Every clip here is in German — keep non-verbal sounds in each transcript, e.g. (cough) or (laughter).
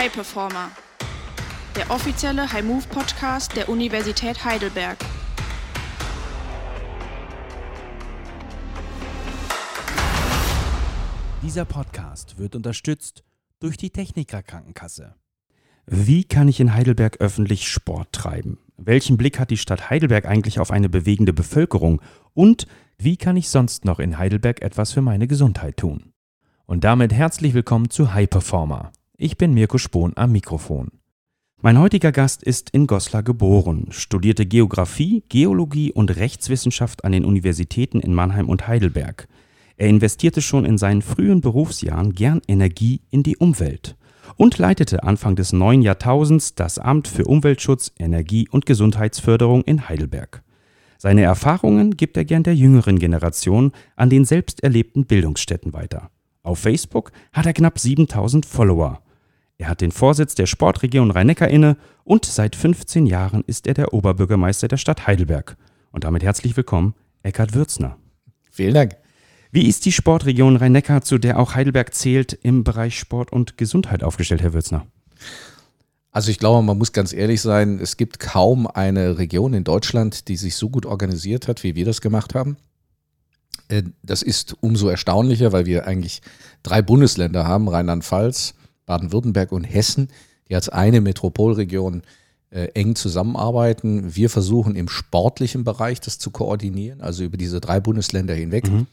High Performer, der offizielle High Move Podcast der Universität Heidelberg. Dieser Podcast wird unterstützt durch die Techniker Krankenkasse. Wie kann ich in Heidelberg öffentlich Sport treiben? Welchen Blick hat die Stadt Heidelberg eigentlich auf eine bewegende Bevölkerung? Und wie kann ich sonst noch in Heidelberg etwas für meine Gesundheit tun? Und damit herzlich willkommen zu High Performer. Ich bin Mirko Spohn am Mikrofon. Mein heutiger Gast ist in Goslar geboren, studierte Geographie, Geologie und Rechtswissenschaft an den Universitäten in Mannheim und Heidelberg. Er investierte schon in seinen frühen Berufsjahren gern Energie in die Umwelt und leitete Anfang des neuen Jahrtausends das Amt für Umweltschutz, Energie und Gesundheitsförderung in Heidelberg. Seine Erfahrungen gibt er gern der jüngeren Generation an den selbst erlebten Bildungsstätten weiter. Auf Facebook hat er knapp 7000 Follower. Er hat den Vorsitz der Sportregion Rhein-Neckar inne und seit 15 Jahren ist er der Oberbürgermeister der Stadt Heidelberg. Und damit herzlich willkommen, Eckhard Würzner. Vielen Dank. Wie ist die Sportregion Rhein-Neckar, zu der auch Heidelberg zählt, im Bereich Sport und Gesundheit aufgestellt, Herr Würzner? Also ich glaube, man muss ganz ehrlich sein, es gibt kaum eine Region in Deutschland, die sich so gut organisiert hat, wie wir das gemacht haben. Äh, das ist umso erstaunlicher, weil wir eigentlich drei Bundesländer haben, Rheinland-Pfalz, Baden-Württemberg und Hessen, die als eine Metropolregion äh, eng zusammenarbeiten. Wir versuchen im sportlichen Bereich das zu koordinieren, also über diese drei Bundesländer hinweg. Mhm.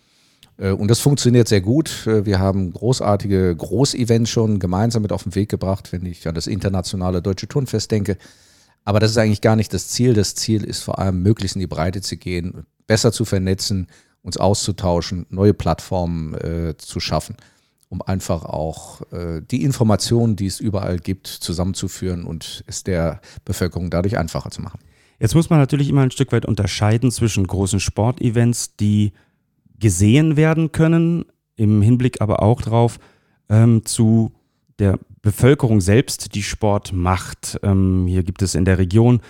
Äh, und das funktioniert sehr gut. Äh, wir haben großartige Großevents schon gemeinsam mit auf den Weg gebracht, wenn ich an das internationale Deutsche Turnfest denke. Aber das ist eigentlich gar nicht das Ziel. Das Ziel ist vor allem, möglichst in die Breite zu gehen, besser zu vernetzen, uns auszutauschen, neue Plattformen äh, zu schaffen um einfach auch äh, die Informationen, die es überall gibt, zusammenzuführen und es der Bevölkerung dadurch einfacher zu machen. Jetzt muss man natürlich immer ein Stück weit unterscheiden zwischen großen Sportevents, die gesehen werden können, im Hinblick aber auch darauf ähm, zu der Bevölkerung selbst, die Sport macht. Ähm, hier gibt es in der Region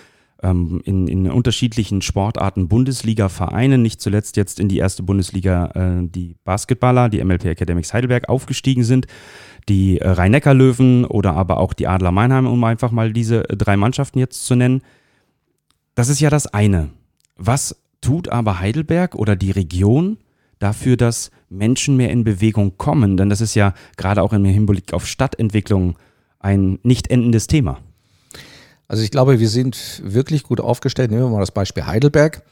ähm, in, in, unterschiedlichen Sportarten Bundesliga-Vereine, nicht zuletzt jetzt in die erste Bundesliga äh, die Basketballer, die MLP Academics Heidelberg aufgestiegen sind, die äh, Rhein-Neckar-Löwen oder aber auch die Adler Meinheim, um einfach mal diese äh, drei Mannschaften jetzt zu nennen. Das ist ja das eine. Was tut aber Heidelberg oder die Region dafür, dass Menschen mehr in Bewegung kommen? Denn das ist ja gerade auch im Hinblick auf Stadtentwicklung ein nicht endendes Thema. Also ich glaube, wir sind wirklich gut aufgestellt. Nehmen wir mal das Beispiel Heidelberg.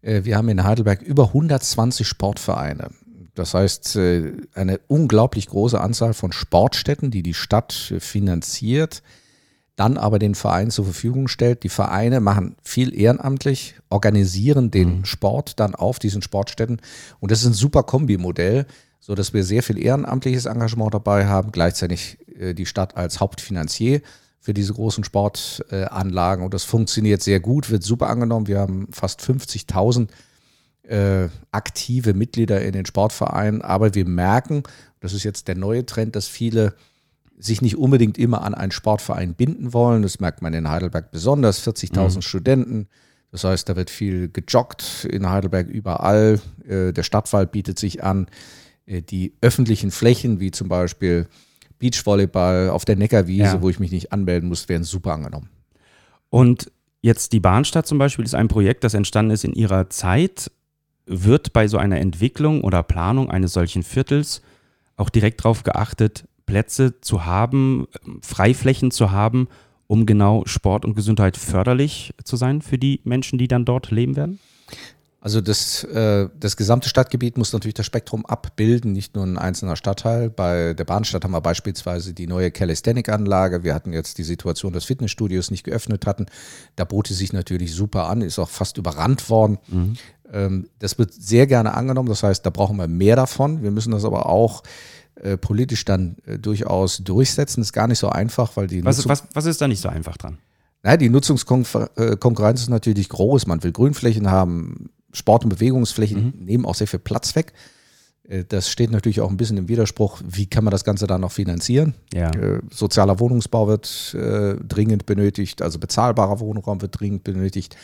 Äh, wir haben in Heidelberg über 120 Sportvereine. Das heißt, äh, eine unglaublich große Anzahl von Sportstätten, die die Stadt finanziert, dann aber den Verein zur Verfügung stellt. Die Vereine machen viel ehrenamtlich, organisieren den mhm. Sport dann auf diesen Sportstätten. Und das ist ein super Kombimodell, so dass wir sehr viel ehrenamtliches Engagement dabei haben, gleichzeitig äh, die Stadt als Hauptfinanzier für diese großen Sportanlagen. und das funktioniert sehr gut, wird super angenommen. Wir haben fast 50.000 äh, aktive Mitglieder in den Sportvereinen. Aber wir merken, das ist jetzt der neue Trend, dass viele sich nicht unbedingt immer an einen Sportverein binden wollen. Das merkt man in Heidelberg besonders. 40.000 mhm. Studenten. Das heißt, da wird viel gejoggt in Heidelberg überall. Äh, der Stadtwald bietet sich an. Äh, die öffentlichen Flächen, wie zum Beispiel Beachvolleyball auf der Neckarwiese, ja. wo ich mich nicht anmelden muss, werden super angenommen. Und jetzt die Bahnstadt zum Beispiel ist ein Projekt, das entstanden ist in ihrer Zeit. Wird bei so einer Entwicklung oder Planung eines solchen Viertels auch direkt darauf geachtet, Plätze zu haben, Freiflächen zu haben, um genau Sport und Gesundheit förderlich zu sein für die Menschen, die dann dort leben werden? Also das, äh, das gesamte Stadtgebiet muss natürlich das Spektrum abbilden, nicht nur ein einzelner Stadtteil. Bei der Bahnstadt haben wir beispielsweise die neue Calisthenic-Anlage. Wir hatten jetzt die Situation, dass Fitnessstudios nicht geöffnet hatten. Da bot es sich natürlich super an, ist auch fast überrannt worden. Mhm. Ähm, das wird sehr gerne angenommen. Das heißt, da brauchen wir mehr davon. Wir müssen das aber auch äh, politisch dann äh, durchaus durchsetzen. Das ist gar nicht so einfach, weil die. Was, was, was ist da nicht so einfach dran? Na, die Nutzungskonkurrenz äh, ist natürlich groß. Man will Grünflächen haben, Sport- und Bewegungsflächen mhm. nehmen auch sehr viel Platz weg. Äh, das steht natürlich auch ein bisschen im Widerspruch, wie kann man das Ganze dann noch finanzieren? Ja. Äh, sozialer Wohnungsbau wird äh, dringend benötigt, also bezahlbarer Wohnraum wird dringend benötigt.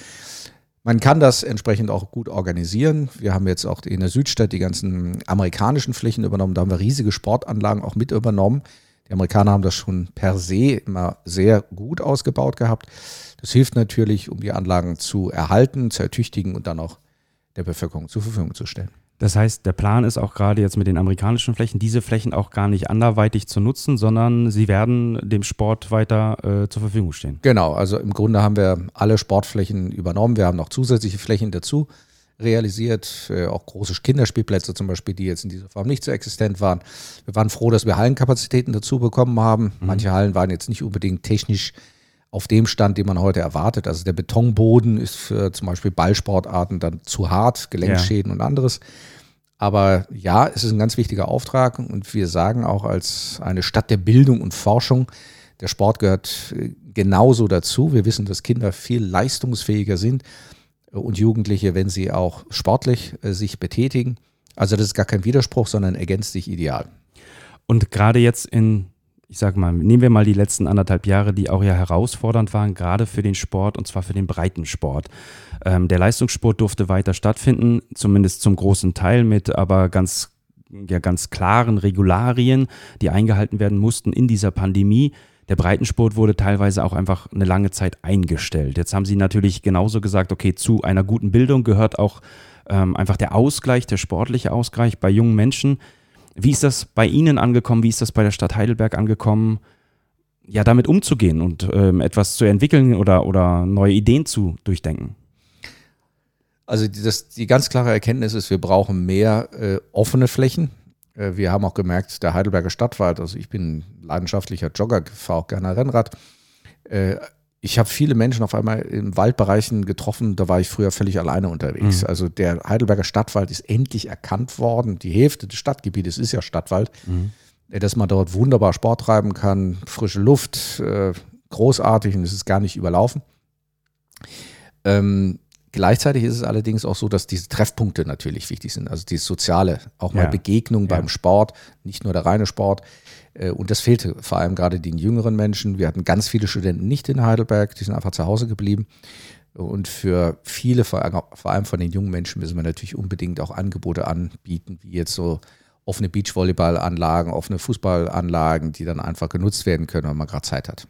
Man kann das entsprechend auch gut organisieren. Wir haben jetzt auch in der Südstadt die ganzen amerikanischen Flächen übernommen. Da haben wir riesige Sportanlagen auch mit übernommen. Die Amerikaner haben das schon per se immer sehr gut ausgebaut gehabt. Das hilft natürlich, um die Anlagen zu erhalten, zu ertüchtigen und dann auch der Bevölkerung zur Verfügung zu stellen. Das heißt, der Plan ist auch gerade jetzt mit den amerikanischen Flächen, diese Flächen auch gar nicht anderweitig zu nutzen, sondern sie werden dem Sport weiter äh, zur Verfügung stehen. Genau, also im Grunde haben wir alle Sportflächen übernommen. Wir haben noch zusätzliche Flächen dazu realisiert, äh, auch große Kinderspielplätze zum Beispiel, die jetzt in dieser Form nicht so existent waren. Wir waren froh, dass wir Hallenkapazitäten dazu bekommen haben. Mhm. Manche Hallen waren jetzt nicht unbedingt technisch auf dem Stand, den man heute erwartet. Also der Betonboden ist für zum Beispiel Ballsportarten dann zu hart, Gelenkschäden ja. und anderes. Aber ja, es ist ein ganz wichtiger Auftrag und wir sagen auch als eine Stadt der Bildung und Forschung, der Sport gehört äh, genauso dazu. Wir wissen, dass Kinder viel leistungsfähiger sind und Jugendliche, wenn sie auch sportlich äh, sich betätigen. Also das ist gar kein Widerspruch, sondern ergänzt sich ideal. Und gerade jetzt in ich sag mal, nehmen wir mal die letzten anderthalb Jahre, die auch ja herausfordernd waren, gerade für den Sport und zwar für den Breitensport. Ähm, der Leistungssport durfte weiter stattfinden, zumindest zum großen Teil mit aber ganz, ja, ganz klaren Regularien, die eingehalten werden mussten in dieser Pandemie. Der Breitensport wurde teilweise auch einfach eine lange Zeit eingestellt. Jetzt haben sie natürlich genauso gesagt, okay, zu einer guten Bildung gehört auch ähm, einfach der Ausgleich, der sportliche Ausgleich bei jungen Menschen. Wie ist das bei Ihnen angekommen? Wie ist das bei der Stadt Heidelberg angekommen? Ja, damit umzugehen und ähm, etwas zu entwickeln oder, oder neue Ideen zu durchdenken? Also das, die ganz klare Erkenntnis ist, wir brauchen mehr äh, offene Flächen. Äh, wir haben auch gemerkt, der Heidelberger Stadtwald, also ich bin leidenschaftlicher Jogger, fahre auch gerne Rennrad. Äh, ich habe viele Menschen auf einmal in Waldbereichen getroffen, da war ich früher völlig alleine unterwegs. Mhm. Also der Heidelberger Stadtwald ist endlich erkannt worden. Die Hälfte des Stadtgebietes ist ja Stadtwald. Mhm. Dass man dort wunderbar Sport treiben kann, frische Luft, äh, großartig und es ist gar nicht überlaufen. Ähm, gleichzeitig ist es allerdings auch so, dass diese Treffpunkte natürlich wichtig sind. Also dieses Soziale, auch mal ja. Begegnung ja. beim Sport, nicht nur der reine Sport. Äh, und das fehlte vor allem gerade den jüngeren Menschen. Wir hatten ganz viele Studenten nicht in Heidelberg, die sind einfach zu Hause geblieben. Und für viele, vor allem von den jungen Menschen, müssen wir natürlich unbedingt auch Angebote anbieten, wie jetzt so offene Beachvolleyballanlagen, offene Fußballanlagen, die dann einfach genutzt werden können, wenn man gerade Zeit hat.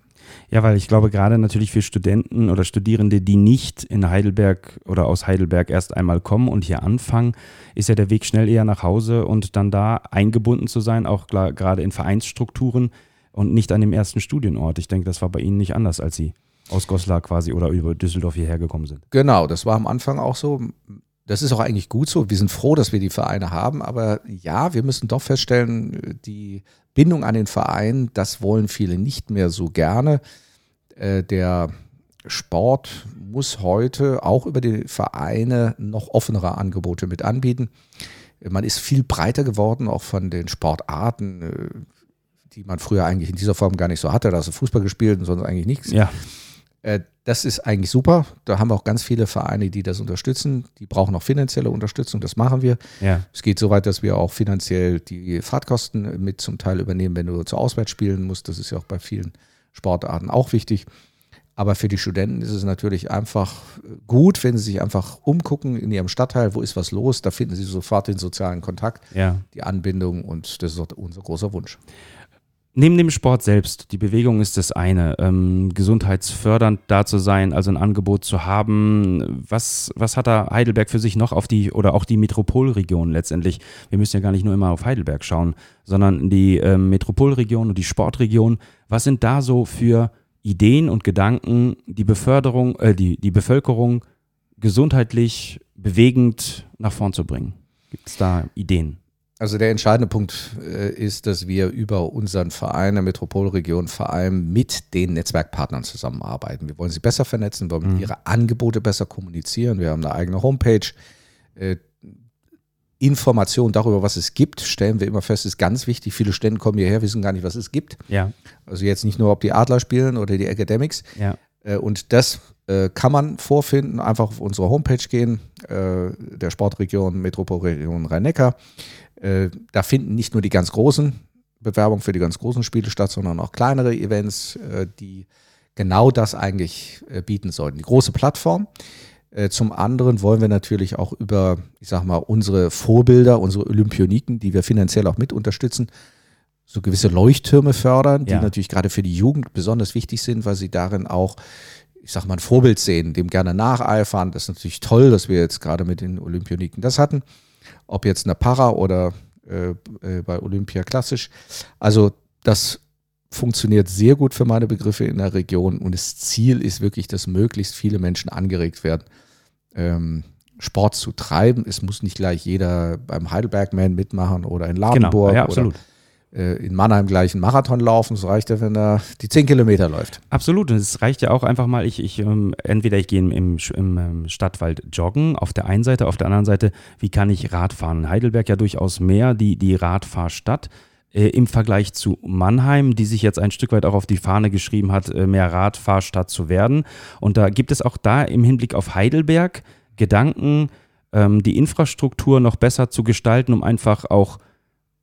Ja, weil ich glaube, gerade natürlich für Studenten oder Studierende, die nicht in Heidelberg oder aus Heidelberg erst einmal kommen und hier anfangen, ist ja der Weg schnell eher nach Hause und dann da eingebunden zu sein, auch gerade in Vereinsstrukturen und nicht an dem ersten Studienort. Ich denke, das war bei Ihnen nicht anders, als Sie aus Goslar quasi oder über Düsseldorf hierher gekommen sind. Genau, das war am Anfang auch so. Das ist auch eigentlich gut so. Wir sind froh, dass wir die Vereine haben, aber ja, wir müssen doch feststellen, die Bindung an den Verein, das wollen viele nicht mehr so gerne. Äh, der Sport muss heute auch über die Vereine noch offenere Angebote mit anbieten. Man ist viel breiter geworden, auch von den Sportarten, äh, die man früher eigentlich in dieser Form gar nicht so hatte. Da hast du Fußball gespielt und sonst eigentlich nichts. Ja. Äh, das ist eigentlich super. Da haben wir auch ganz viele Vereine, die das unterstützen. Die brauchen auch finanzielle Unterstützung. Das machen wir. Ja. Es geht so weit, dass wir auch finanziell die Fahrtkosten mit zum Teil übernehmen, wenn du zu Auswärts spielen musst. Das ist ja auch bei vielen Sportarten auch wichtig. Aber für die Studenten ist es natürlich einfach gut, wenn sie sich einfach umgucken in ihrem Stadtteil, wo ist was los, da finden sie sofort den sozialen Kontakt, ja. die Anbindung und das ist auch unser großer Wunsch. Neben dem Sport selbst, die Bewegung ist das eine, ähm, gesundheitsfördernd da zu sein, also ein Angebot zu haben. Was, was hat da Heidelberg für sich noch auf die, oder auch die Metropolregion letztendlich? Wir müssen ja gar nicht nur immer auf Heidelberg schauen, sondern die ähm, Metropolregion und die Sportregion. Was sind da so für Ideen und Gedanken, die Beförderung, äh, die, die Bevölkerung gesundheitlich bewegend nach vorn zu bringen? Gibt es da Ideen? Also der entscheidende Punkt äh, ist, dass wir über unseren Verein der Metropolregion vor allem mit den Netzwerkpartnern zusammenarbeiten. Wir wollen sie besser vernetzen, wollen mhm. ihre Angebote besser kommunizieren. Wir haben eine eigene Homepage. Äh, Informationen darüber, was es gibt, stellen wir immer fest, ist ganz wichtig. Viele Stände kommen hierher, wissen gar nicht, was es gibt. Ja. Also jetzt nicht nur, ob die Adler spielen oder die Academics. Ja. Äh, und das äh, kann man vorfinden. Einfach auf unsere Homepage gehen, äh, der Sportregion Metropolregion Rhein-Neckar. Äh, da finden nicht nur die ganz großen Bewerbungen für die ganz großen Spiele statt, sondern auch kleinere Events, äh, die genau das eigentlich äh, bieten sollten. Die große Plattform. Zum anderen wollen wir natürlich auch über, ich sag mal, unsere Vorbilder, unsere Olympioniken, die wir finanziell auch mit unterstützen, so gewisse Leuchttürme fördern, die Ja. natürlich gerade für die Jugend besonders wichtig sind, weil sie darin auch, ich sag mal, ein Vorbild sehen, dem gerne nacheifern. Das ist natürlich toll, dass wir jetzt gerade mit den Olympioniken das hatten. Ob jetzt eine Para oder äh, äh, bei Olympia klassisch. Also das funktioniert sehr gut für meine Begriffe in der Region und das Ziel ist wirklich, dass möglichst viele Menschen angeregt werden, ähm, Sport zu treiben. Es muss nicht gleich jeder beim Heidelbergman mitmachen oder in Ladenburg Genau, ja, oder absolut. äh, in Mannheim gleich einen Marathon laufen. Es reicht ja, wenn er die 10 Kilometer läuft. Absolut. Und es reicht ja auch einfach mal, ich, ich ähm, entweder ich gehe im, im, im ähm, Stadtwald joggen, auf der einen Seite, auf der anderen Seite, wie kann ich Radfahren? Heidelberg ja durchaus mehr die, die Radfahrstadt. Äh, Im Vergleich zu Mannheim, die sich jetzt ein Stück weit auch auf die Fahne geschrieben hat, äh, mehr Radfahrstadt zu werden. Und da gibt es auch da im Hinblick auf Heidelberg Gedanken, ähm, die Infrastruktur noch besser zu gestalten, um einfach auch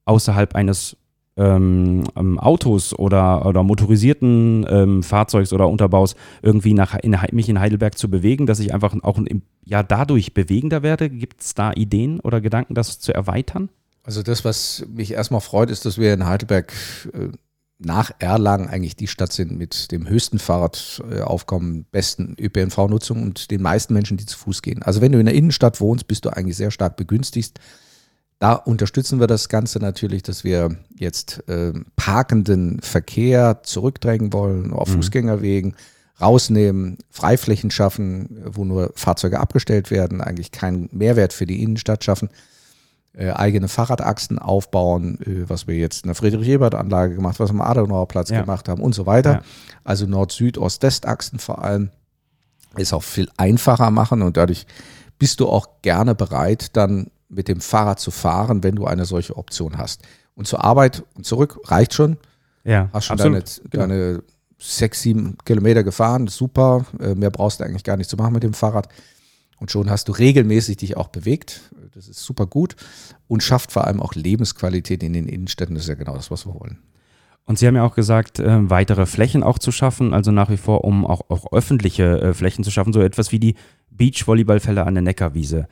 außerhalb eines ähm, ähm, Autos oder, oder motorisierten ähm, Fahrzeugs oder Unterbaus irgendwie nach, in, mich in Heidelberg zu bewegen, dass ich einfach auch ja, dadurch bewegender werde? Gibt es da Ideen oder Gedanken, das zu erweitern? Also das, was mich erstmal freut, ist, dass wir in Heidelberg äh, nach Erlangen eigentlich die Stadt sind mit dem höchsten Fahrradaufkommen, besten ÖPNV-Nutzung und den meisten Menschen, die zu Fuß gehen. Also wenn du in der Innenstadt wohnst, bist du eigentlich sehr stark begünstigt. Da unterstützen wir das Ganze natürlich, dass wir jetzt ähm, parkenden Verkehr zurückdrängen wollen, auf Fußgängerwegen rausnehmen, Freiflächen schaffen, wo nur Fahrzeuge abgestellt werden, eigentlich keinen Mehrwert für die Innenstadt schaffen äh, eigene Fahrradachsen aufbauen, äh, was wir jetzt in der Friedrich-Ebert-Anlage gemacht, was wir am Adenauer Platz Ja. gemacht haben und so weiter. Ja. Also Nord-Süd-Ost-West-Achsen vor allem ist auch viel einfacher machen und dadurch bist du auch gerne bereit, dann mit dem Fahrrad zu fahren, wenn du eine solche Option hast. Und zur Arbeit und zurück reicht schon. Ja, Hast schon deine, deine sechs, sieben Kilometer gefahren, super. Äh, Mehr brauchst du eigentlich gar nicht zu machen mit dem Fahrrad. Und schon hast du regelmäßig dich auch bewegt. Das ist super gut und schafft vor allem auch Lebensqualität in den Innenstädten. Das ist ja genau das, was wir wollen. Und Sie haben ja auch gesagt, äh, weitere Flächen auch zu schaffen, also nach wie vor, um auch, auch öffentliche äh, Flächen zu schaffen, so etwas wie die Beachvolleyballfälle an der Neckarwiese.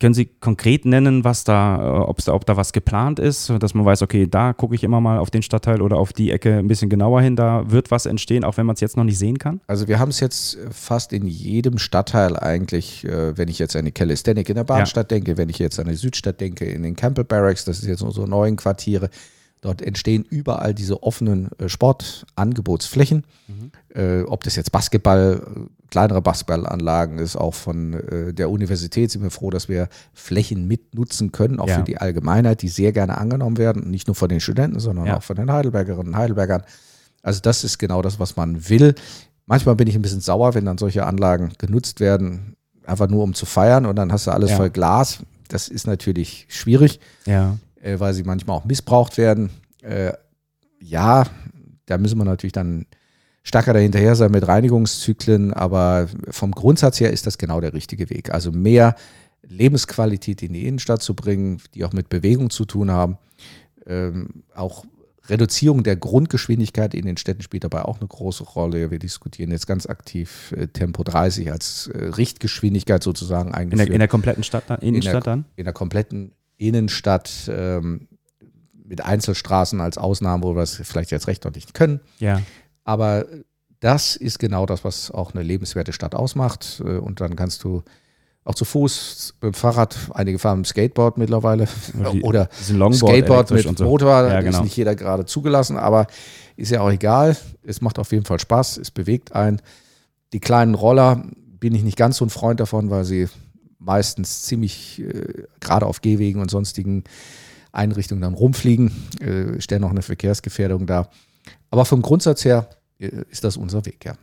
Können Sie konkret nennen, was da, äh, ob's da, ob da was geplant ist, dass man weiß, okay, da gucke ich immer mal auf den Stadtteil oder auf die Ecke ein bisschen genauer hin, da wird was entstehen, auch wenn man es jetzt noch nicht sehen kann? Also wir haben es jetzt fast in jedem Stadtteil eigentlich, äh, wenn ich jetzt an die Calisthenic in der Bahnstadt denke, wenn ich jetzt an die Südstadt denke, in den Campbell Barracks, das ist jetzt unsere neuen Quartiere, dort entstehen überall diese offenen äh, Sportangebotsflächen. Äh, ob das jetzt Basketball, äh, kleinere Basketballanlagen ist, auch von äh, der Universität sind wir froh, dass wir Flächen mitnutzen können, auch Ja. für die Allgemeinheit, die sehr gerne angenommen werden, nicht nur von den Studenten, sondern Ja. auch von den Heidelbergerinnen und Heidelbergern. Also das ist genau das, was man will. Manchmal bin ich ein bisschen sauer, wenn dann solche Anlagen genutzt werden, einfach nur um zu feiern und dann hast du alles Ja. voll Glas. Das ist natürlich schwierig, Ja. Äh, weil sie manchmal auch missbraucht werden. Äh, ja, da müssen wir natürlich dann stärker dahinterher sein mit Reinigungszyklen, aber vom Grundsatz her ist das genau der richtige Weg. Also mehr Lebensqualität in die Innenstadt zu bringen, die auch mit Bewegung zu tun haben. Ähm, auch Reduzierung der Grundgeschwindigkeit in den Städten spielt dabei auch eine große Rolle. Wir diskutieren jetzt ganz aktiv äh, Tempo 30 als äh, Richtgeschwindigkeit sozusagen In eingeführt der, in der kompletten Stadt, dann- Innenstadt dann? in der kompletten Innenstadt ähm, mit Einzelstraßen als Ausnahme, wo wir es vielleicht jetzt recht noch nicht können. Ja. Aber das ist genau das, was auch eine lebenswerte Stadt ausmacht. Äh, Und dann kannst du auch zu Fuß, mit dem Fahrrad, einige fahren mit dem Skateboard mittlerweile (laughs) oder Longboard Skateboard mit so. Motor. Ja, Ist genau. nicht jeder gerade zugelassen, aber ist ja auch egal. Es macht auf jeden Fall Spaß. Es bewegt einen. Die kleinen Roller bin ich nicht ganz so ein Freund davon, weil sie meistens ziemlich äh, gerade auf Gehwegen und sonstigen Einrichtungen dann rumfliegen, äh, stellen auch eine Verkehrsgefährdung dar. Aber vom Grundsatz her äh, ist das unser Weg, ja.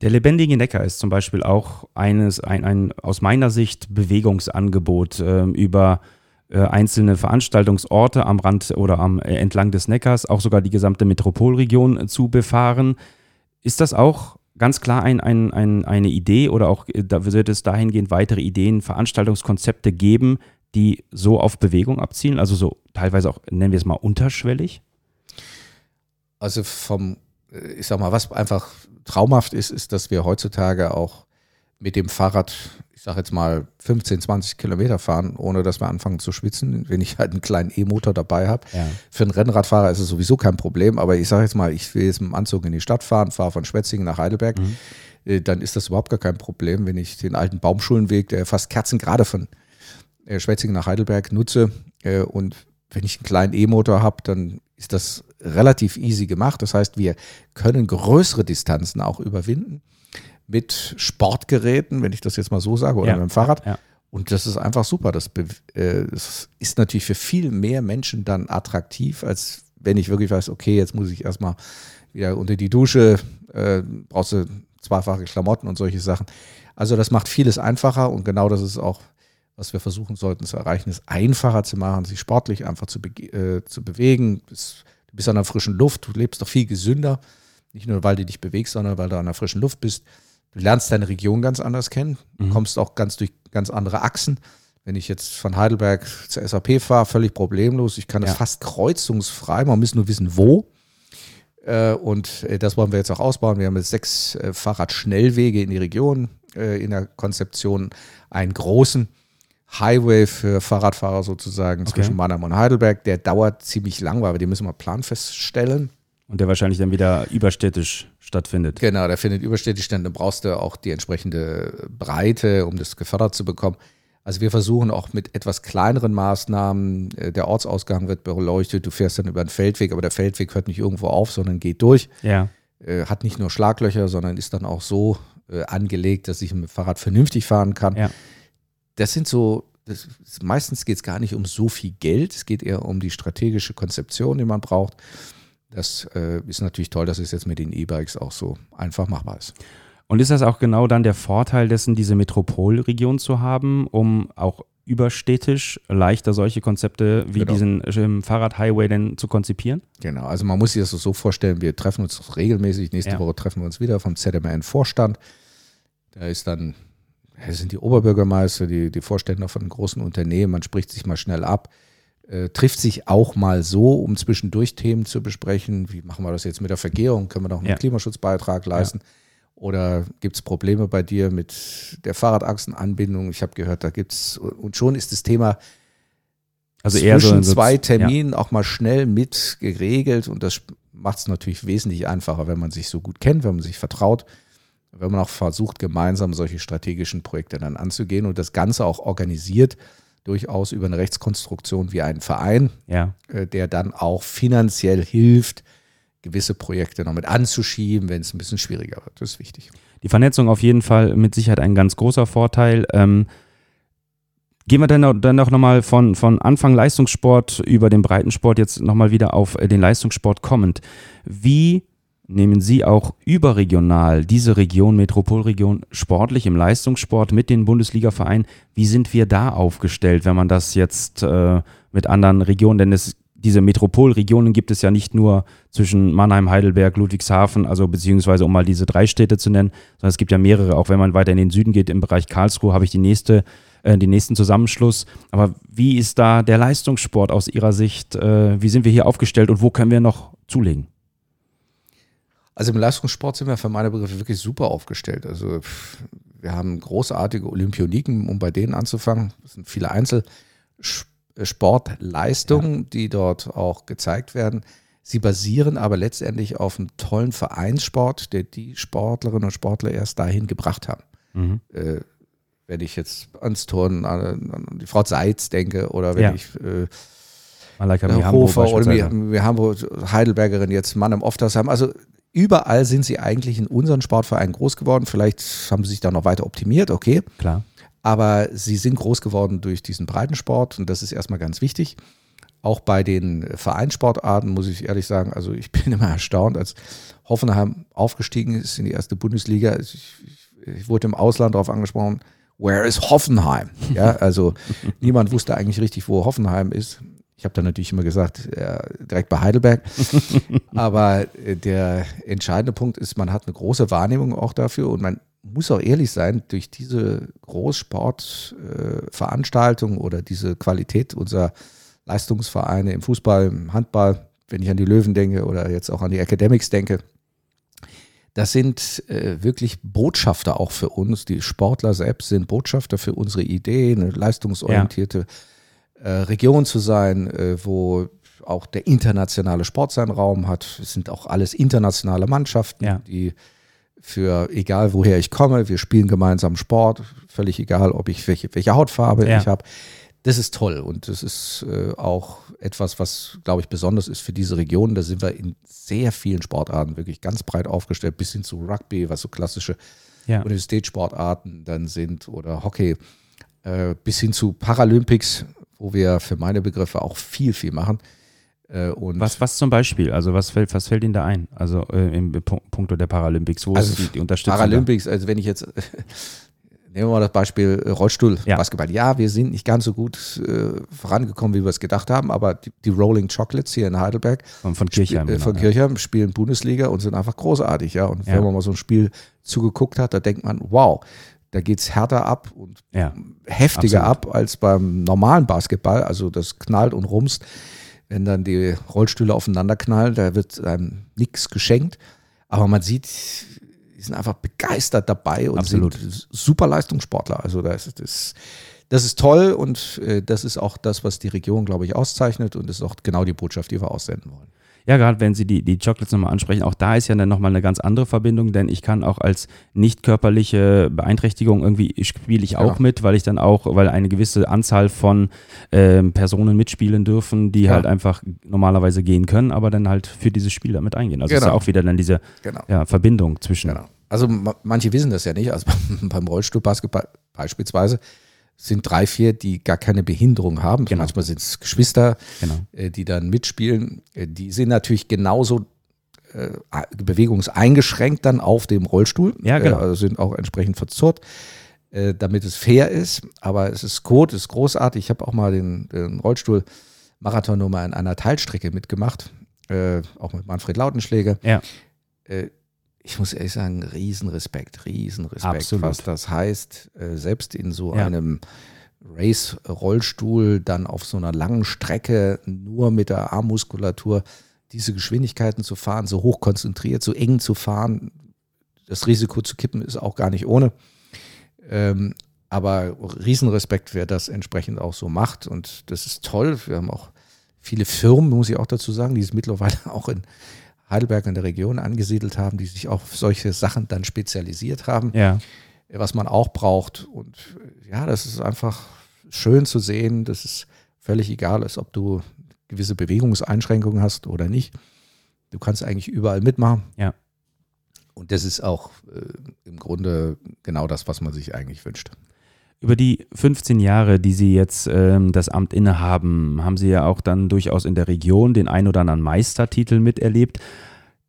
Der lebendige Neckar ist zum Beispiel auch eines, ein, ein aus meiner Sicht Bewegungsangebot ähm, über äh, einzelne Veranstaltungsorte am Rand oder am äh, entlang des Neckars, auch sogar die gesamte Metropolregion äh, zu befahren. Ist das auch ganz klar ein, ein, ein, eine Idee oder auch äh, da wird es dahingehend weitere Ideen, Veranstaltungskonzepte geben, die so auf Bewegung abzielen, also so teilweise auch, nennen wir es mal, unterschwellig? Also vom, äh, ich sag mal, was einfach traumhaft ist, ist, dass wir heutzutage auch mit dem Fahrrad ich sage jetzt mal 15, 20 Kilometer fahren, ohne dass wir anfangen zu schwitzen, wenn ich halt einen kleinen E-Motor dabei habe. Ja. Für einen Rennradfahrer ist es sowieso kein Problem, aber ich sage jetzt mal, ich will jetzt mit dem Anzug in die Stadt fahren, fahre von Schwetzingen nach Heidelberg, äh, dann ist das überhaupt gar kein Problem, wenn ich den alten Baumschulenweg, der fast kerzengerade von äh, Schwetzingen nach Heidelberg nutze äh, und wenn ich einen kleinen E-Motor habe, dann ist das relativ easy gemacht. Das heißt, wir können größere Distanzen auch überwinden mit Sportgeräten, wenn ich das jetzt mal so sage, oder Ja, mit dem Fahrrad. ja. Und das ist einfach super. Das, be- äh, das ist natürlich für viel mehr Menschen dann attraktiv, als wenn ich wirklich weiß, okay, jetzt muss ich erstmal wieder unter die Dusche, äh, brauchst du zweifache Klamotten und solche Sachen. Also das macht vieles einfacher und genau das ist auch, was wir versuchen sollten zu erreichen, es einfacher zu machen, sich sportlich einfach zu, bege- äh, zu bewegen. Du bist an der frischen Luft, du lebst doch viel gesünder. Nicht nur, weil du dich bewegst, sondern weil du an der frischen Luft bist. Du lernst deine Region ganz anders kennen, Mhm. kommst auch ganz durch ganz andere Achsen. Wenn ich jetzt von Heidelberg zur SAP fahre, völlig problemlos. Ich kann das Ja. fast kreuzungsfrei, man muss nur wissen, wo. Äh, Und äh, das wollen wir jetzt auch ausbauen. Wir haben jetzt sechs äh, Fahrradschnellwege in die Region in der Konzeption, einen großen Highway für Fahrradfahrer sozusagen Okay. zwischen Mannheim und Heidelberg. Der dauert ziemlich lang, weil wir den müssen wir planfest stellen. Und der wahrscheinlich dann wieder überstädtisch stattfindet. Genau, der findet überstädtisch statt. Dann brauchst du auch die entsprechende Breite, um das gefördert zu bekommen. Also wir versuchen auch mit etwas kleineren Maßnahmen, äh, der Ortsausgang wird beleuchtet, du fährst dann über einen Feldweg, aber der Feldweg hört nicht irgendwo auf, sondern geht durch. Ja. Äh, Hat nicht nur Schlaglöcher, sondern ist dann auch so äh, angelegt, dass ich mit dem Fahrrad vernünftig fahren kann. Ja. Das sind so, das, meistens geht es gar nicht um so viel Geld, es geht eher um die strategische Konzeption, die man braucht. Das äh, ist natürlich toll, dass es jetzt mit den E-Bikes auch so einfach machbar ist. Und ist das auch genau dann der Vorteil dessen, diese Metropolregion zu haben, um auch überstädtisch leichter solche Konzepte wie Genau. diesen ähm, Fahrradhighway denn zu konzipieren? Genau, also man muss sich das so vorstellen, wir treffen uns regelmäßig, nächste Ja. Woche treffen wir uns wieder vom ZMN-Vorstand. Da ist dann, das sind die Oberbürgermeister, die, die Vorstände von großen Unternehmen, man spricht sich mal schnell ab, äh, trifft sich auch mal so, um zwischendurch Themen zu besprechen. Wie machen wir das jetzt mit der Vergehung? Können wir noch einen Ja. Klimaschutzbeitrag leisten? Oder gibt es Probleme bei dir mit der Fahrradachsenanbindung? Ich habe gehört, da gibt es, und schon ist das Thema Also eher so, zwischen so zwei Ja. Terminen auch mal schnell mit geregelt und das macht es natürlich wesentlich einfacher, wenn man sich so gut kennt, wenn man sich vertraut, wenn man auch versucht, gemeinsam solche strategischen Projekte dann anzugehen und das Ganze auch organisiert, durchaus über eine Rechtskonstruktion wie einen Verein, Ja. äh, der dann auch finanziell hilft, gewisse Projekte noch mit anzuschieben, wenn es ein bisschen schwieriger wird. Das ist wichtig. Die Vernetzung auf jeden Fall mit Sicherheit ein ganz großer Vorteil. Ähm, gehen wir dann, auch- dann auch nochmal von, von Anfang Leistungssport über den Breitensport jetzt nochmal wieder auf äh, den Leistungssport kommend. Wie nehmen Sie auch überregional diese Region, Metropolregion, sportlich im Leistungssport mit den Bundesliga-Vereinen? Wie sind wir da aufgestellt, wenn man das jetzt äh, mit anderen Regionen, denn es diese Metropolregionen gibt es ja nicht nur zwischen Mannheim, Heidelberg, Ludwigshafen, also beziehungsweise um mal diese drei Städte zu nennen, sondern es gibt ja mehrere, auch wenn man weiter in den Süden geht, im Bereich Karlsruhe habe ich die nächste, äh, den nächsten Zusammenschluss. Aber wie ist da der Leistungssport aus Ihrer Sicht? Äh, wie sind wir hier aufgestellt und wo können wir noch zulegen? Also im Leistungssport sind wir für meine Begriffe wirklich super aufgestellt. Also wir haben großartige Olympioniken, um bei denen anzufangen. Das sind viele Einzelsportleistungen, die dort auch gezeigt werden. Sie basieren aber letztendlich auf einem tollen Vereinssport, der die Sportlerinnen und Sportler erst dahin gebracht haben. Mhm. Äh, wenn ich jetzt ans Turnen, an, die Frau Seitz denke oder wenn Ja. ich äh, Malaika ja, Hofer oder haben Heidelbergerin jetzt Mann im Oftersheim. Also überall sind sie eigentlich in unseren Sportvereinen groß geworden. Vielleicht haben sie sich da noch weiter optimiert, okay. Klar. Aber sie sind groß geworden durch diesen Breitensport und das ist erstmal ganz wichtig. Auch bei den Vereinssportarten muss ich ehrlich sagen, also ich (laughs) bin immer erstaunt, als Hoffenheim aufgestiegen ist in die erste Bundesliga. Ich, ich, ich wurde im Ausland darauf angesprochen, where is Hoffenheim? Ja, also (laughs) niemand wusste eigentlich richtig, wo Hoffenheim ist. Ich habe dann natürlich immer gesagt, ja, direkt bei Heidelberg. (laughs) Aber äh, der entscheidende Punkt ist, man hat eine große Wahrnehmung auch dafür und man muss auch ehrlich sein, durch diese Großsportveranstaltung oder diese Qualität unserer Leistungsvereine im Fußball, im Handball, wenn ich an die Löwen denke oder jetzt auch an die Academics denke, das sind äh, wirklich Botschafter auch für uns. Die Sportler selbst sind Botschafter für unsere Idee, eine leistungsorientierte äh, Region zu sein, äh, wo auch der internationale Sport seinen Raum hat. Es sind auch alles internationale Mannschaften, Ja. die für egal woher ich komme, wir spielen gemeinsam Sport, völlig egal, ob ich welche, welche Hautfarbe Ja. ich habe. Das ist toll und das ist äh, auch etwas, was, glaube ich, besonders ist für diese Region. Da sind wir in sehr vielen Sportarten wirklich ganz breit aufgestellt, bis hin zu Rugby, was so klassische Ja. Universitätssportarten dann sind oder Hockey, äh, bis hin zu Paralympics, wo wir für meine Begriffe auch viel, viel machen. Äh, und Was, was zum Beispiel? Also was fällt, was fällt Ihnen da ein? Also äh, im Pu- Punkto der Paralympics, wo Also ist die, die Unterstützung? Paralympics, also wenn ich jetzt, (laughs) nehmen wir mal das Beispiel äh, Rollstuhl, Ja. Basketball. Ja, wir sind nicht ganz so gut äh, vorangekommen, wie wir es gedacht haben, aber die, die Rolling Chocolates hier in Heidelberg, Da? Von, von Kirchheim. äh, von genau, Kirchheim spielen Bundesliga und sind einfach großartig, ja. Und Ja. wenn man mal so ein Spiel zugeguckt hat, da denkt man, wow, da geht's härter ab und Ja. heftiger Absolut. ab als beim normalen Basketball. Also das knallt und rumst. Wenn dann die Rollstühle aufeinander knallen, da wird einem nichts geschenkt. Aber man sieht, die sind einfach begeistert dabei und Absolut. sind super Leistungssportler. Also das ist, das, das ist toll und äh, das ist auch das, was die Region, glaube ich, auszeichnet und das ist auch genau die Botschaft, die wir aussenden wollen. Ja, gerade wenn Sie die, die Chocolates nochmal ansprechen, auch da ist ja dann nochmal eine ganz andere Verbindung, denn ich kann auch als nicht körperliche Beeinträchtigung irgendwie spiele ich auch Ja. mit, weil ich dann auch, weil eine gewisse Anzahl von ähm, Personen mitspielen dürfen, die Ja. halt einfach normalerweise gehen können, aber dann halt für dieses Spiel damit eingehen. Also ist ja Genau. auch wieder dann diese Genau. ja, Verbindung zwischen. Genau. Also ma- manche wissen das ja nicht. Also (laughs) beim Rollstuhlbasketball beispielsweise sind drei, vier, die gar keine Behinderung haben. Genau. Manchmal sind es Geschwister, Genau. äh, die dann mitspielen. Äh, Die sind natürlich genauso äh, bewegungseingeschränkt dann auf dem Rollstuhl. Ja, genau. Äh, also sind auch entsprechend verzurrt, äh, damit es fair ist. Aber es ist gut, es ist großartig. Ich habe auch mal den, den Rollstuhl-Marathon nur mal in einer Teilstrecke mitgemacht. Äh, auch mit Manfred Lautenschläger Ja. Ich muss ehrlich sagen, Riesenrespekt, Riesenrespekt, Absolut. was das heißt, äh, selbst in so Ja. einem Race-Rollstuhl dann auf so einer langen Strecke nur mit der Armmuskulatur diese Geschwindigkeiten zu fahren, so hoch konzentriert, so eng zu fahren, das Risiko zu kippen ist auch gar nicht ohne. Ähm, aber Riesenrespekt, wer das entsprechend auch so macht und das ist toll. Wir haben auch viele Firmen, muss ich auch dazu sagen, die es mittlerweile (laughs) auch in Heidelberg in der Region angesiedelt haben, die sich auf solche Sachen dann spezialisiert haben, Ja. was man auch braucht. Und äh, ja, das ist einfach schön zu sehen, dass es völlig egal ist, ob du gewisse Bewegungseinschränkungen hast oder nicht. Du kannst eigentlich überall mitmachen. Ja. Und das ist auch äh, im Grunde genau das, was man sich eigentlich wünscht. Über die 15 Jahre, die Sie jetzt ähm, das Amt innehaben, haben Sie ja auch dann durchaus in der Region den ein oder anderen Meistertitel miterlebt.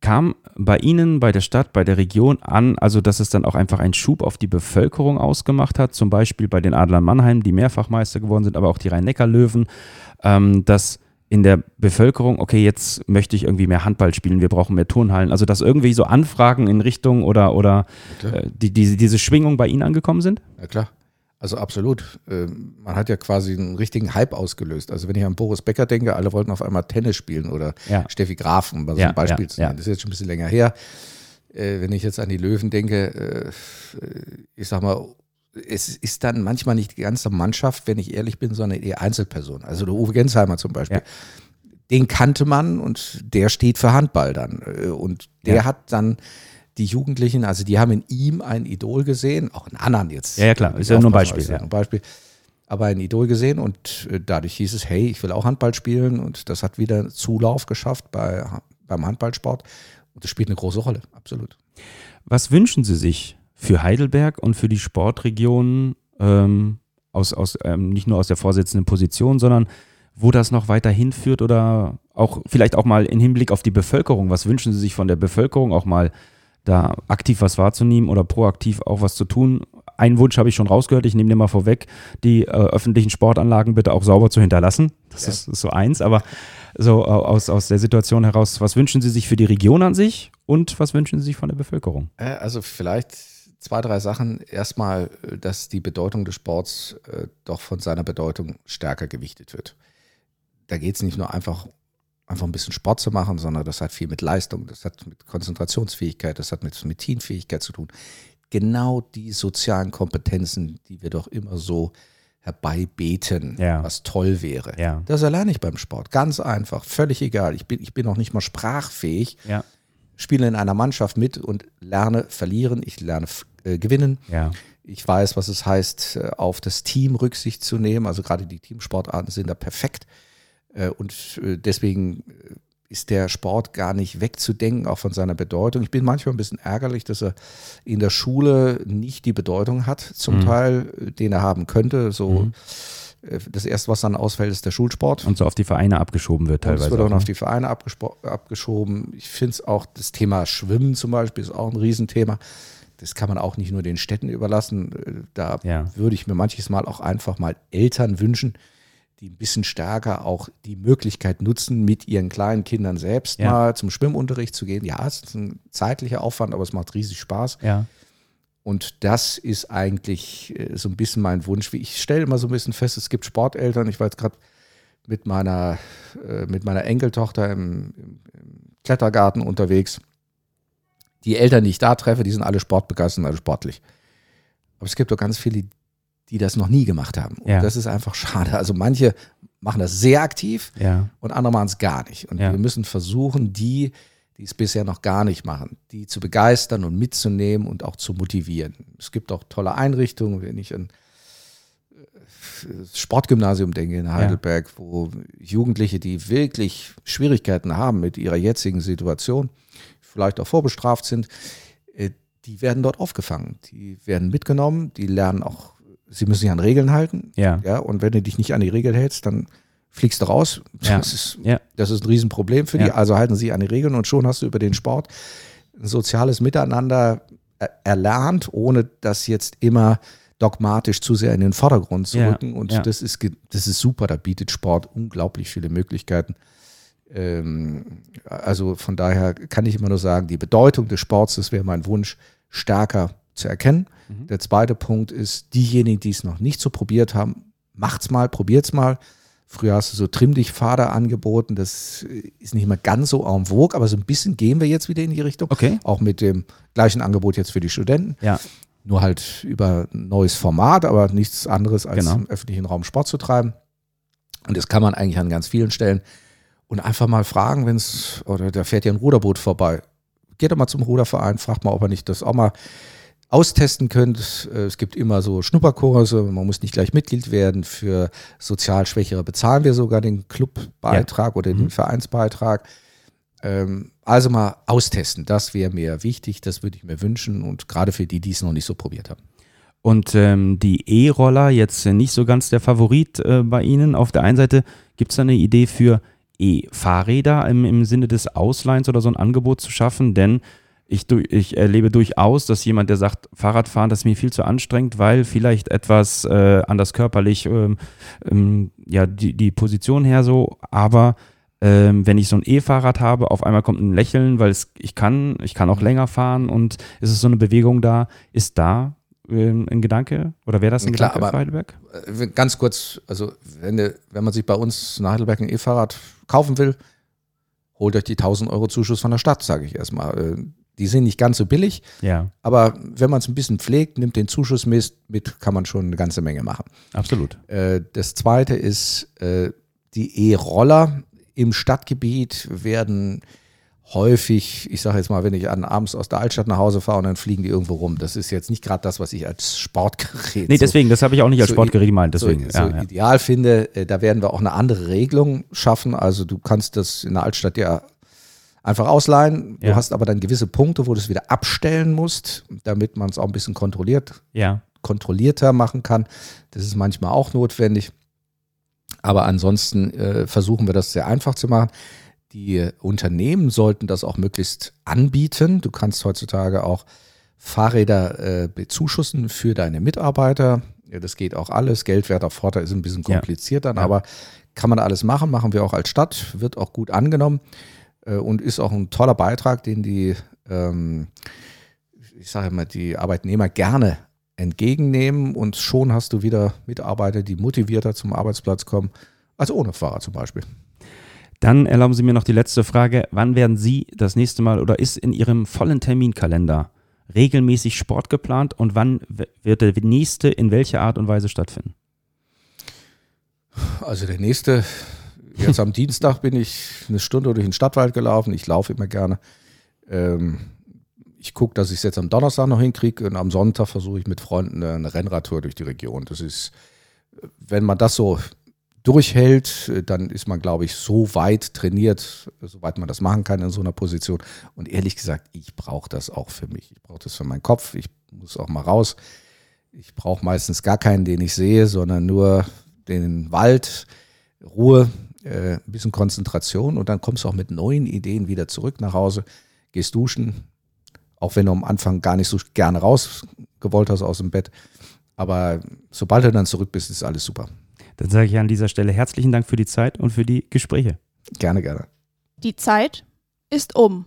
Kam bei Ihnen, bei der Stadt, bei der Region an, also dass es dann auch einfach einen Schub auf die Bevölkerung ausgemacht hat, zum Beispiel bei den Adlern Mannheim, die mehrfach Meister geworden sind, aber auch die Rhein-Neckar-Löwen, ähm, dass in der Bevölkerung, okay, jetzt möchte ich irgendwie mehr Handball spielen, wir brauchen mehr Turnhallen, also dass irgendwie so Anfragen in Richtung oder, oder äh, die, diese, diese Schwingung bei Ihnen angekommen sind? Ja klar. Also absolut. Ähm, Man hat ja quasi einen richtigen Hype ausgelöst. Also wenn ich an Boris Becker denke, alle wollten auf einmal Tennis spielen oder Ja. Steffi Graf, um so Ja, ein Beispiel ja, zu nennen. Das ist jetzt schon ein bisschen länger her. Äh, Wenn ich jetzt an die Löwen denke, äh, ich sag mal, es ist dann manchmal nicht die ganze Mannschaft, wenn ich ehrlich bin, sondern eher Einzelpersonen. Also der Uwe Gensheimer zum Beispiel. Den kannte man und der steht für Handball dann. Äh, Und der hat dann die Jugendlichen, also die haben in ihm ein Idol gesehen, auch in anderen jetzt. Ja, ja, klar. Ist ja nur ein Beispiel, ist ja ein Beispiel. Aber ein Idol gesehen und äh, dadurch hieß es, hey, ich will auch Handball spielen und das hat wieder Zulauf geschafft bei, beim Handballsport und das spielt eine große Rolle, absolut. Was wünschen Sie sich für Heidelberg und für die Sportregion ähm, aus, aus ähm, nicht nur aus der vorsitzenden Position, sondern wo das noch weiter hinführt oder auch vielleicht auch mal im Hinblick auf die Bevölkerung? Was wünschen Sie sich von der Bevölkerung auch mal da aktiv was wahrzunehmen oder proaktiv auch was zu tun? Einen Wunsch habe ich schon rausgehört, ich nehme dir mal vorweg, die äh, öffentlichen Sportanlagen bitte auch sauber zu hinterlassen. Das Ja. ist, ist so eins, aber so äh, aus, aus der Situation heraus, was wünschen Sie sich für die Region an sich und was wünschen Sie sich von der Bevölkerung? Äh, Also vielleicht zwei, drei Sachen. Erstmal, äh, dass die Bedeutung des Sports äh, doch von seiner Bedeutung stärker gewichtet wird. Da geht es nicht nur einfach einfach ein bisschen Sport zu machen, sondern das hat viel mit Leistung, das hat mit Konzentrationsfähigkeit, das hat mit, mit Teamfähigkeit zu tun. Genau die sozialen Kompetenzen, die wir doch immer so herbeibeten, Ja. was toll wäre. Ja. Das erlerne ich beim Sport. Ganz einfach, völlig egal. Ich bin, ich bin noch nicht mal sprachfähig, Ja. spiele in einer Mannschaft mit und lerne verlieren, ich lerne äh, gewinnen. Ich weiß, was es heißt, äh, auf das Team Rücksicht zu nehmen. Also gerade die Teamsportarten sind da perfekt. Äh, Und äh, deswegen äh, ist der Sport gar nicht wegzudenken, auch von seiner Bedeutung. Ich bin manchmal ein bisschen ärgerlich, dass er in der Schule nicht die Bedeutung hat, zum Teil, äh, den er haben könnte. So äh, das erste, was dann ausfällt, ist der Schulsport. Und so auf die Vereine abgeschoben wird Und teilweise. es wird auch noch auf ne? die Vereine abgeschoben. Ich finde es auch, das Thema Schwimmen zum Beispiel ist auch ein Riesenthema. Das kann man auch nicht nur den Städten überlassen. Da Ja. würde ich mir manches Mal auch einfach mal Eltern wünschen, die ein bisschen stärker auch die Möglichkeit nutzen, mit ihren kleinen Kindern selbst Ja. mal zum Schwimmunterricht zu gehen. Ja, es ist ein zeitlicher Aufwand, aber es macht riesig Spaß. ja. Und das ist eigentlich äh, so ein bisschen mein Wunsch. Ich stelle immer so ein bisschen fest, es gibt Sporteltern. Ich war jetzt gerade mit meiner, äh, mit meiner Enkeltochter im, im, im Klettergarten unterwegs. Die Eltern, die ich da treffe, die sind alle sportbegeistert und alle sportlich. Aber es gibt doch ganz viele, die das noch nie gemacht haben. Und Ja. das ist einfach schade. Also manche machen das sehr aktiv Ja. und andere machen es gar nicht. Und Ja. wir müssen versuchen, die, die es bisher noch gar nicht machen, die zu begeistern und mitzunehmen und auch zu motivieren. Es gibt auch tolle Einrichtungen, wenn ich an äh, das Sportgymnasium denke in Heidelberg, wo Jugendliche, die wirklich Schwierigkeiten haben mit ihrer jetzigen Situation, vielleicht auch vorbestraft sind, äh, die werden dort aufgefangen. Die werden mitgenommen, die lernen auch, sie müssen sich an Regeln halten. Ja. Ja, und wenn du dich nicht an die Regeln hältst, dann fliegst du raus. Ja. Das, ist, Ja. das ist ein Riesenproblem für die. Also halten sie an die Regeln und schon hast du über den Sport ein soziales Miteinander er erlernt, ohne das jetzt immer dogmatisch zu sehr in den Vordergrund zu rücken. Und das, ist, das ist super. Da bietet Sport unglaublich viele Möglichkeiten. Ähm, also von daher kann ich immer nur sagen, die Bedeutung des Sports, das wäre mein Wunsch, stärker zu erkennen. Mhm. Der zweite Punkt ist, diejenigen, die es noch nicht so probiert haben, macht's mal, probiert's mal. Früher hast du so Trimm dich Vater angeboten, das ist nicht mehr ganz so en vogue, aber so ein bisschen gehen wir jetzt wieder in die Richtung. Okay. Auch mit dem gleichen Angebot jetzt für die Studenten. Ja. Nur halt über ein neues Format, aber nichts anderes als Genau. im öffentlichen Raum Sport zu treiben. Und das kann man eigentlich an ganz vielen Stellen. Und einfach mal fragen, wenn es, oder da fährt ja ein Ruderboot vorbei. Geht doch mal zum Ruderverein, fragt mal, ob er nicht das auch mal austesten könnt. Äh, Es gibt immer so Schnupperkurse, man muss nicht gleich Mitglied werden. Für sozial Schwächere bezahlen wir sogar den Clubbeitrag oder den Vereinsbeitrag. Ähm, Also mal austesten, das wäre mir wichtig, das würde ich mir wünschen und gerade für die, die es noch nicht so probiert haben. Und ähm, die E-Roller, jetzt nicht so ganz der Favorit äh, bei Ihnen. Auf der einen Seite gibt es da eine Idee für E-Fahrräder im, im Sinne des Ausleihens oder so ein Angebot zu schaffen, denn ich, ich erlebe durchaus, dass jemand, der sagt, Fahrradfahren, das ist mir viel zu anstrengend, weil vielleicht etwas äh, anders körperlich, ähm, ähm, ja, die, die Position her so, aber ähm, wenn ich so ein E-Fahrrad habe, auf einmal kommt ein Lächeln, weil es, ich kann, ich kann auch länger fahren und es ist so eine Bewegung da. Ist da ähm, ein Gedanke oder wäre das ein Klar, Gedanke für Heidelberg? Äh, Ganz kurz, also wenn, wenn man sich bei uns in Heidelberg ein E-Fahrrad kaufen will, holt euch die 1000 Euro Zuschuss von der Stadt, sage ich erstmal. Die sind nicht ganz so billig, Ja, aber wenn man es ein bisschen pflegt, nimmt den Zuschuss mit, mit, kann man schon eine ganze Menge machen. absolut. Äh, Das zweite ist, äh, die E-Roller im Stadtgebiet werden häufig, ich sage jetzt mal, wenn ich an, abends aus der Altstadt nach Hause fahre und dann fliegen die irgendwo rum. Das ist jetzt nicht gerade das, was ich als Sportgerät (laughs) Nee, so- deswegen, das habe ich auch nicht als so Sportgerät gemeint, deswegen. so, ja, so ja. ideal finde. Äh, Da werden wir auch eine andere Regelung schaffen. Also du kannst das in der Altstadt ja einfach ausleihen. Du Ja. hast aber dann gewisse Punkte, wo du es wieder abstellen musst, damit man es auch ein bisschen kontrolliert, ja, kontrollierter machen kann. Das ist manchmal auch notwendig. Aber ansonsten äh, versuchen wir das sehr einfach zu machen. Die Unternehmen sollten das auch möglichst anbieten. Du kannst heutzutage auch Fahrräder äh, bezuschussen für deine Mitarbeiter. Ja, das geht auch alles. Geldwerter Vorteil ist ein bisschen kompliziert dann, aber kann man alles machen, machen wir auch als Stadt, wird auch gut angenommen äh, und ist auch ein toller Beitrag, den die, ähm, ich sage immer, die Arbeitnehmer gerne entgegennehmen und schon hast du wieder Mitarbeiter, die motivierter zum Arbeitsplatz kommen, als ohne Fahrer zum Beispiel. Dann erlauben Sie mir noch die letzte Frage. Wann werden Sie das nächste Mal oder ist in Ihrem vollen Terminkalender regelmäßig Sport geplant und wann wird der nächste in welcher Art und Weise stattfinden? Also der nächste, jetzt am Dienstag bin ich eine Stunde durch den Stadtwald gelaufen. Ich laufe immer gerne. Ähm, ich gucke, dass ich es jetzt am Donnerstag noch hinkriege und am Sonntag versuche ich mit Freunden eine Rennradtour durch die Region. Das ist, wenn man das so durchhält, dann ist man, glaube ich, so weit trainiert, soweit man das machen kann in so einer Position. Und ehrlich gesagt, ich brauche das auch für mich. Ich brauche das für meinen Kopf. Ich muss auch mal raus. Ich brauche meistens gar keinen, den ich sehe, sondern nur den Wald, Ruhe, äh, ein bisschen Konzentration und dann kommst du auch mit neuen Ideen wieder zurück nach Hause, gehst duschen, auch wenn du am Anfang gar nicht so gerne raus gewollt hast aus dem Bett. Aber sobald du dann zurück bist, ist alles super. Dann sage ich an dieser Stelle herzlichen Dank für die Zeit und für die Gespräche. Gerne, gerne. Die Zeit ist um.